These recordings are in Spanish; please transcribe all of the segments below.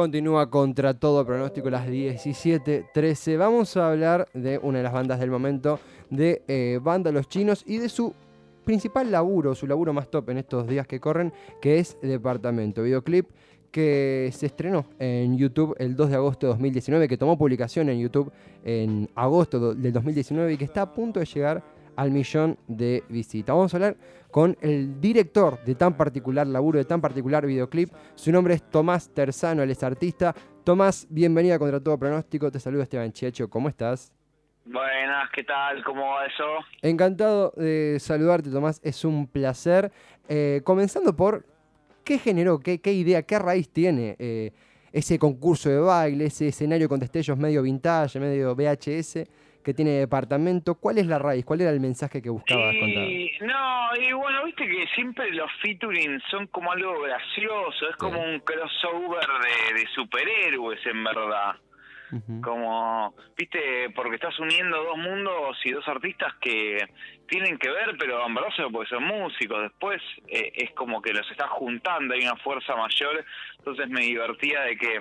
Continúa contra todo pronóstico las 17.13. Vamos a hablar de una de las bandas del momento, de eh, Banda Los Chinos y de su principal laburo, su laburo más top en estos días que corren, que es Departamento. Videoclip que se estrenó en YouTube el 2 de agosto de 2019, que tomó publicación en YouTube en agosto del 2019 y que está a punto de llegar al millón de visitas. Vamos a hablar con el director de tan particular laburo, de tan particular videoclip. Su nombre es Tomás Terzano, él es artista. Tomás, bienvenida contra todo pronóstico. Te saludo Esteban Checho, ¿cómo estás? Buenas, ¿qué tal? ¿Cómo va eso? Encantado de saludarte, Tomás. Es un placer. Eh, comenzando por, ¿qué generó, qué, qué idea, qué raíz tiene eh, ese concurso de baile, ese escenario con destellos medio vintage, medio VHS? Que tiene departamento. ¿Cuál es la raíz? ¿Cuál era el mensaje que buscabas contar? No, y bueno, viste que siempre los featuring son como algo gracioso, es como un crossover de, superhéroes en verdad. Como, viste, porque estás uniendo dos mundos y dos artistas que tienen que ver, pero en verdad porque son músicos. Después eh, es como que los estás juntando, hay una fuerza mayor. Entonces me divertía de que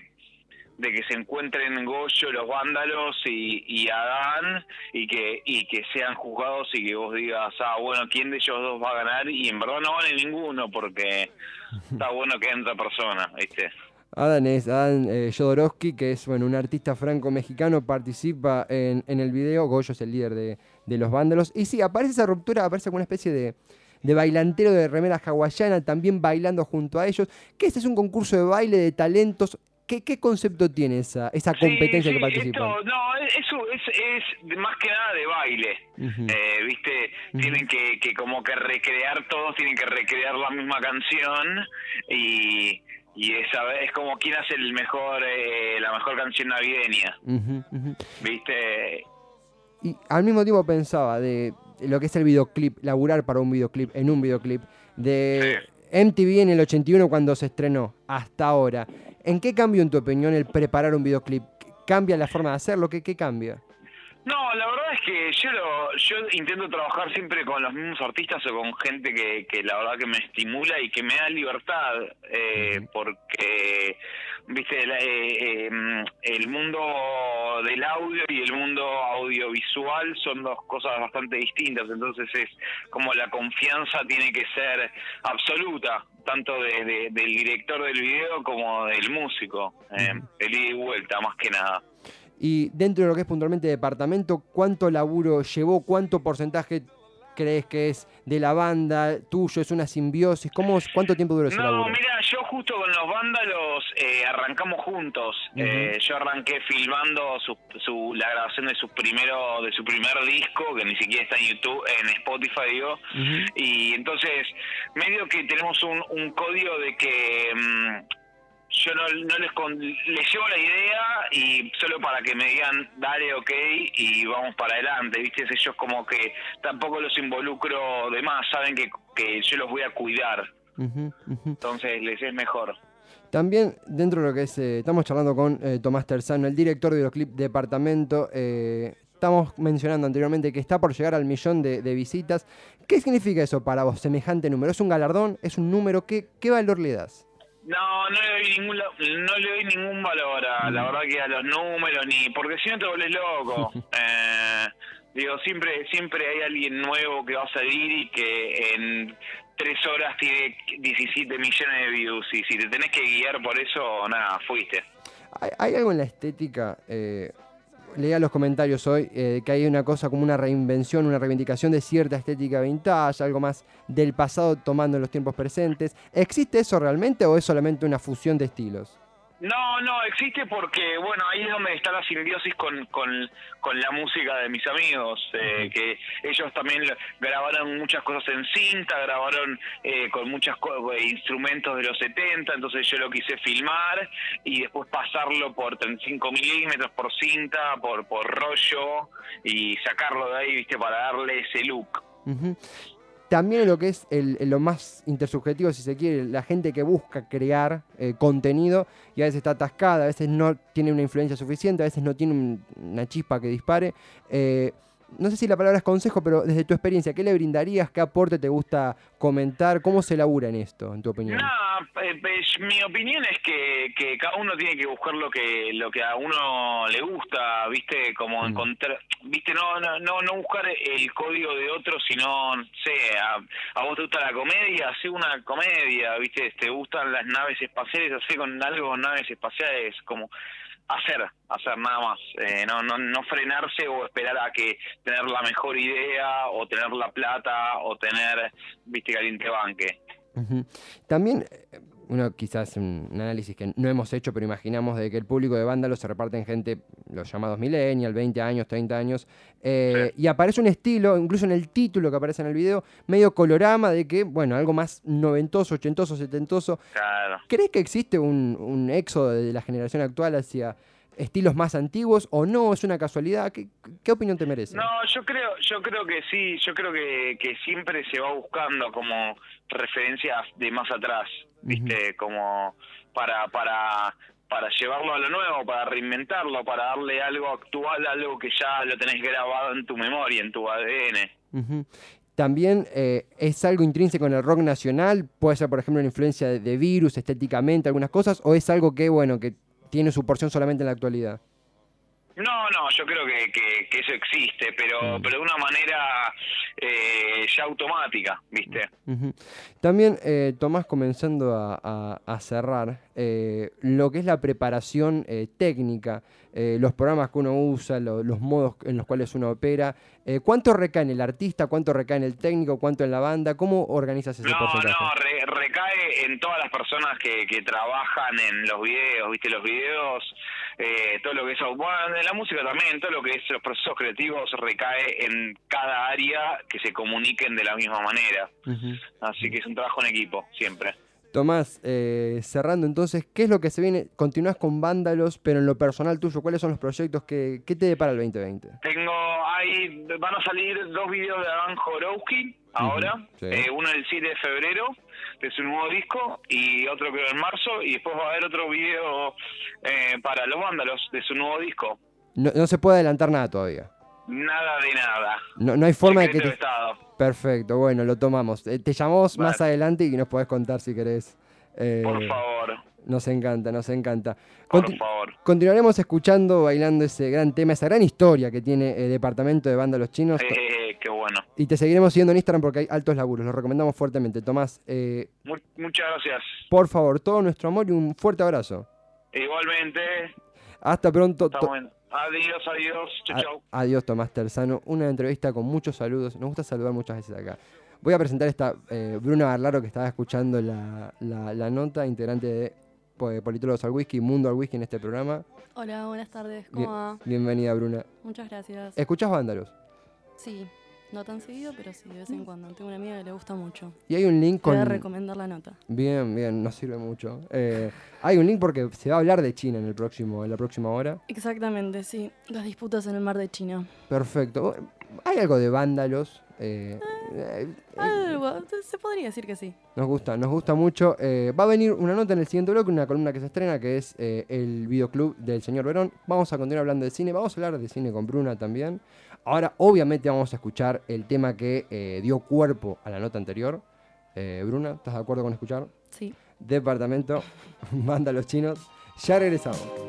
de que se encuentren Goyo, los vándalos y, y, Adán y que y que sean juzgados y que vos digas, ah, bueno, ¿quién de ellos dos va a ganar? Y en verdad no vale ninguno porque está bueno que entra persona, ¿viste? Adán es Adán eh, Jodorowsky, que es bueno, un artista franco-mexicano, participa en, en, el video, Goyo es el líder de, de, los vándalos. Y sí, aparece esa ruptura, aparece como una especie de, de bailantero de remera hawaiana, también bailando junto a ellos, que este es un concurso de baile de talentos ¿Qué, concepto tiene esa, esa competencia que participa? no, eso es, es, más que nada de baile. eh, ¿Viste? Tienen que, que como que recrear, todos tienen que recrear la misma canción y, y esa es como quién hace el mejor eh, la mejor canción navideña. ¿Viste? Y al mismo tiempo pensaba de lo que es el videoclip, laburar para un videoclip, en un videoclip, de MTV en el 81 cuando se estrenó, hasta ahora. ¿En qué cambia, en tu opinión, el preparar un videoclip? ¿Cambia la forma de hacerlo? ¿Qué, qué cambia? No, la verdad es que yo lo, yo intento trabajar siempre con los mismos artistas o con gente que, que la verdad que me estimula y que me da libertad, eh, porque, viste, eh, em, el mundo del audio y el mundo audiovisual son dos cosas bastante distintas, entonces es como la confianza tiene que ser absoluta, tanto de, del director del video como del músico, eh, el ida y vuelta más que nada. Y dentro de lo que es puntualmente departamento, ¿cuánto laburo llevó? ¿Cuánto porcentaje crees que es de la banda tuyo? ¿Es una simbiosis? ¿Cómo, ¿Cuánto tiempo duró ese laburo? No, mira, yo justo con los vándalos eh, arrancamos juntos. eh, yo arranqué filmando su, su, la grabación de su primero de su primer disco, que ni siquiera está en YouTube, en Spotify, digo. Y entonces, medio que tenemos un, un código de que... Mmm, yo no, les, les llevo la idea y solo para que me digan dale ok y vamos para adelante, viste, ellos como que tampoco los involucro de más, saben que, que yo los voy a cuidar, entonces les es mejor. También dentro de lo que es, eh, estamos charlando con eh, Tomás Terzano, el director de videoclip Departamento, eh, estamos mencionando anteriormente que está por llegar al millón de, de, visitas. ¿Qué significa eso para vos, semejante número? ¿Es un galardón? ¿Es un número? ¿Qué, qué valor le das? No, no le doy ningún, no le doy ningún valor a, la verdad que a los números ni, porque si no te volvés loco. eh, digo, siempre, siempre hay alguien nuevo que va a salir y que en tres horas tiene 17 millones de views y si te tenés que guiar por eso, nada, fuiste. Hay, hay algo en la estética. Eh leía los comentarios hoy eh, que hay una cosa como una reinvención, una reivindicación de cierta estética vintage, algo más del pasado tomando los tiempos presentes. ¿Existe eso realmente o es solamente una fusión de estilos? No, no, existe porque, bueno, ahí es donde está la simbiosis con, con, con la música de mis amigos, eh, que ellos también grabaron muchas cosas en cinta, grabaron eh, con muchos instrumentos de los 70, entonces yo lo quise filmar y después pasarlo por 35 milímetros, por cinta, por, por rollo y sacarlo de ahí, viste, para darle ese look. También lo que es lo más intersubjetivo, si se quiere, la gente que busca crear eh, contenido y a veces está atascada, a veces no tiene una influencia suficiente, a veces no tiene una chispa que dispare. Eh, no sé si la palabra es consejo, pero desde tu experiencia, ¿qué le brindarías? ¿Qué aporte te gusta comentar? ¿Cómo se labura en esto, en tu opinión? Eh, mi opinión es que, que, cada uno tiene que buscar lo que lo que a uno le gusta, ¿viste? Como mm. encontrar, ¿viste? No, no, no, buscar el código de otro, sino, no sé, a, vos te gusta la comedia, hace una comedia, ¿viste? Te gustan las naves espaciales, hace con algo naves espaciales, como hacer, hacer nada más, eh, no, no, no frenarse o esperar a que tener la mejor idea o tener la plata o tener, viste, caliente banque. También, eh, uno quizás un, análisis que no hemos hecho, pero imaginamos de que el público de Vándalos se reparte en gente, los llamados millennial, 20 años, 30 años, eh, y aparece un estilo, incluso en el título que aparece en el video, medio colorama de que, bueno, algo más noventoso, ochentoso, setentoso. Claro. ¿Crees que existe un, un éxodo de la generación actual hacia estilos más antiguos o no? ¿Es una casualidad? ¿Qué, qué opinión te merece? No, yo creo, yo creo que sí, yo creo que, que siempre se va buscando como referencias de más atrás, ¿viste? Como para, para, para llevarlo a lo nuevo, para reinventarlo, para darle algo actual, algo que ya lo tenés grabado en tu memoria, en tu ADN. También eh, es algo intrínseco en el rock nacional, puede ser por ejemplo una influencia de, de virus estéticamente, algunas cosas, o es algo que, bueno, que tiene su porción solamente en la actualidad. No, no, yo creo que, que, eso existe, pero, pero de una manera eh, ya automática, ¿viste? También, eh, Tomás, comenzando a, a, cerrar, eh, lo que es la preparación eh, los programas que uno usa, los modos en los cuales uno opera, ¿cuánto recae en el artista, cuánto recae en el técnico, cuánto en la banda? ¿Cómo organizas ese no, porcentaje? No, recae en todas las personas que, que trabajan en los videos, ¿viste? Los videos eh, todo lo que es, bueno, en la música también, todo lo que es los procesos creativos recae en cada área que se comuniquen de la misma manera. Así que es un trabajo en equipo, siempre. Tomás, eh, cerrando entonces, ¿qué es lo que se viene? Continúas con Vándalos, pero en lo personal tuyo, ¿cuáles son los proyectos que, te depara el 2020? Tengo, hay, van a salir dos videos de Adán Jorowski ahora, eh, uno el 7 de febrero de su nuevo disco y otro creo en marzo y después va a haber otro video eh, para los vándalos de su nuevo disco. No, se puede adelantar nada todavía. Nada de nada. No, no hay forma de que... Te... Perfecto, bueno, lo tomamos. Eh, te llamamos más adelante y nos podés contar si querés. Eh, Por favor. Nos encanta, nos encanta. Por favor. Continuaremos escuchando, bailando ese gran tema, esa gran historia que tiene el departamento de banda Los Chinos. Eh, qué bueno. Y te seguiremos siguiendo en Instagram porque hay altos laburos, lo recomendamos fuertemente. Tomás. Eh, muchas gracias. Por favor, todo nuestro amor y un fuerte abrazo. Igualmente. Hasta pronto. Adiós, adiós. Chau, chau. Adiós, Tomás Terzano. Una entrevista con muchos saludos. Nos gusta saludar muchas veces acá. Voy a presentar esta eh, Bruna Barlaro que estaba escuchando la, la nota, integrante de pues, Politólogos al Whisky, Mundo al Whisky en este programa. Hola, buenas tardes, ¿cómo va? Bienvenida, Bruna. Muchas gracias. ¿Escuchas vándalos? Sí, no tan seguido, pero sí, de vez en cuando. Tengo una amiga que le gusta mucho. Y hay un link con... Voy a recomendar la nota. Bien, bien, nos sirve mucho. Eh, hay un link porque se va a hablar de China en, el próximo, en la próxima hora. Exactamente, sí. Las disputas en el mar de China. Perfecto. ¿Hay algo de vándalos eh, eh, se podría decir que sí. Nos gusta, nos gusta mucho. Eh, va a venir una nota en el siguiente bloque, una columna que se estrena, que es el videoclub del señor Verón. Vamos a continuar hablando de cine, vamos a hablar de cine con Bruna también. Ahora, obviamente, vamos a escuchar el tema que dio cuerpo a la nota anterior. Bruna, ¿estás de acuerdo con escuchar? Sí. Departamento, manda los chinos. Ya regresamos.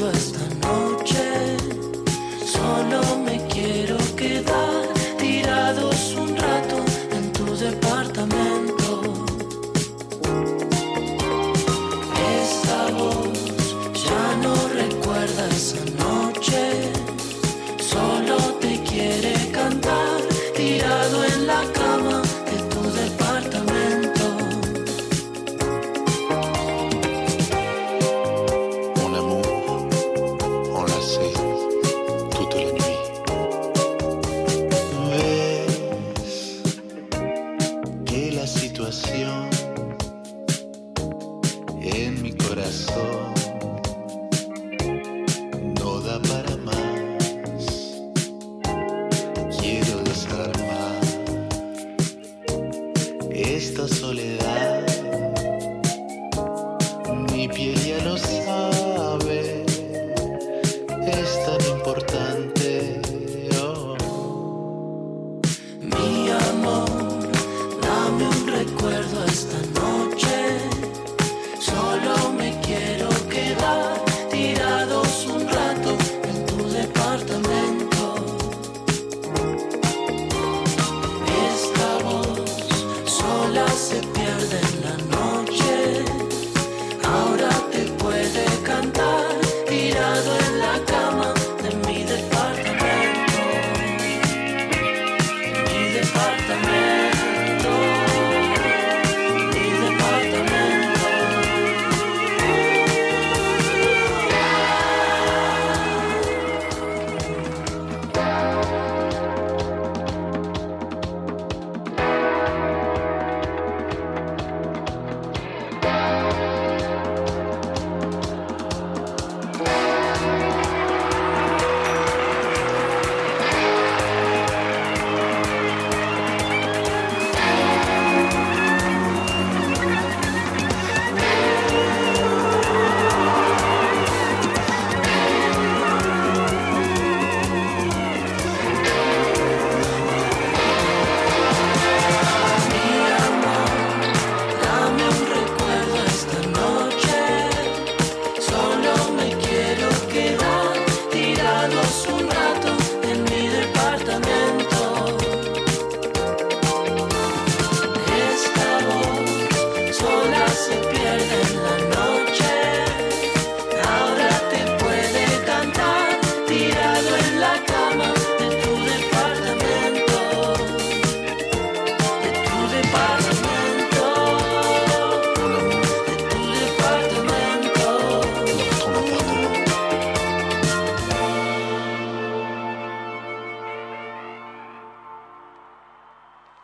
was.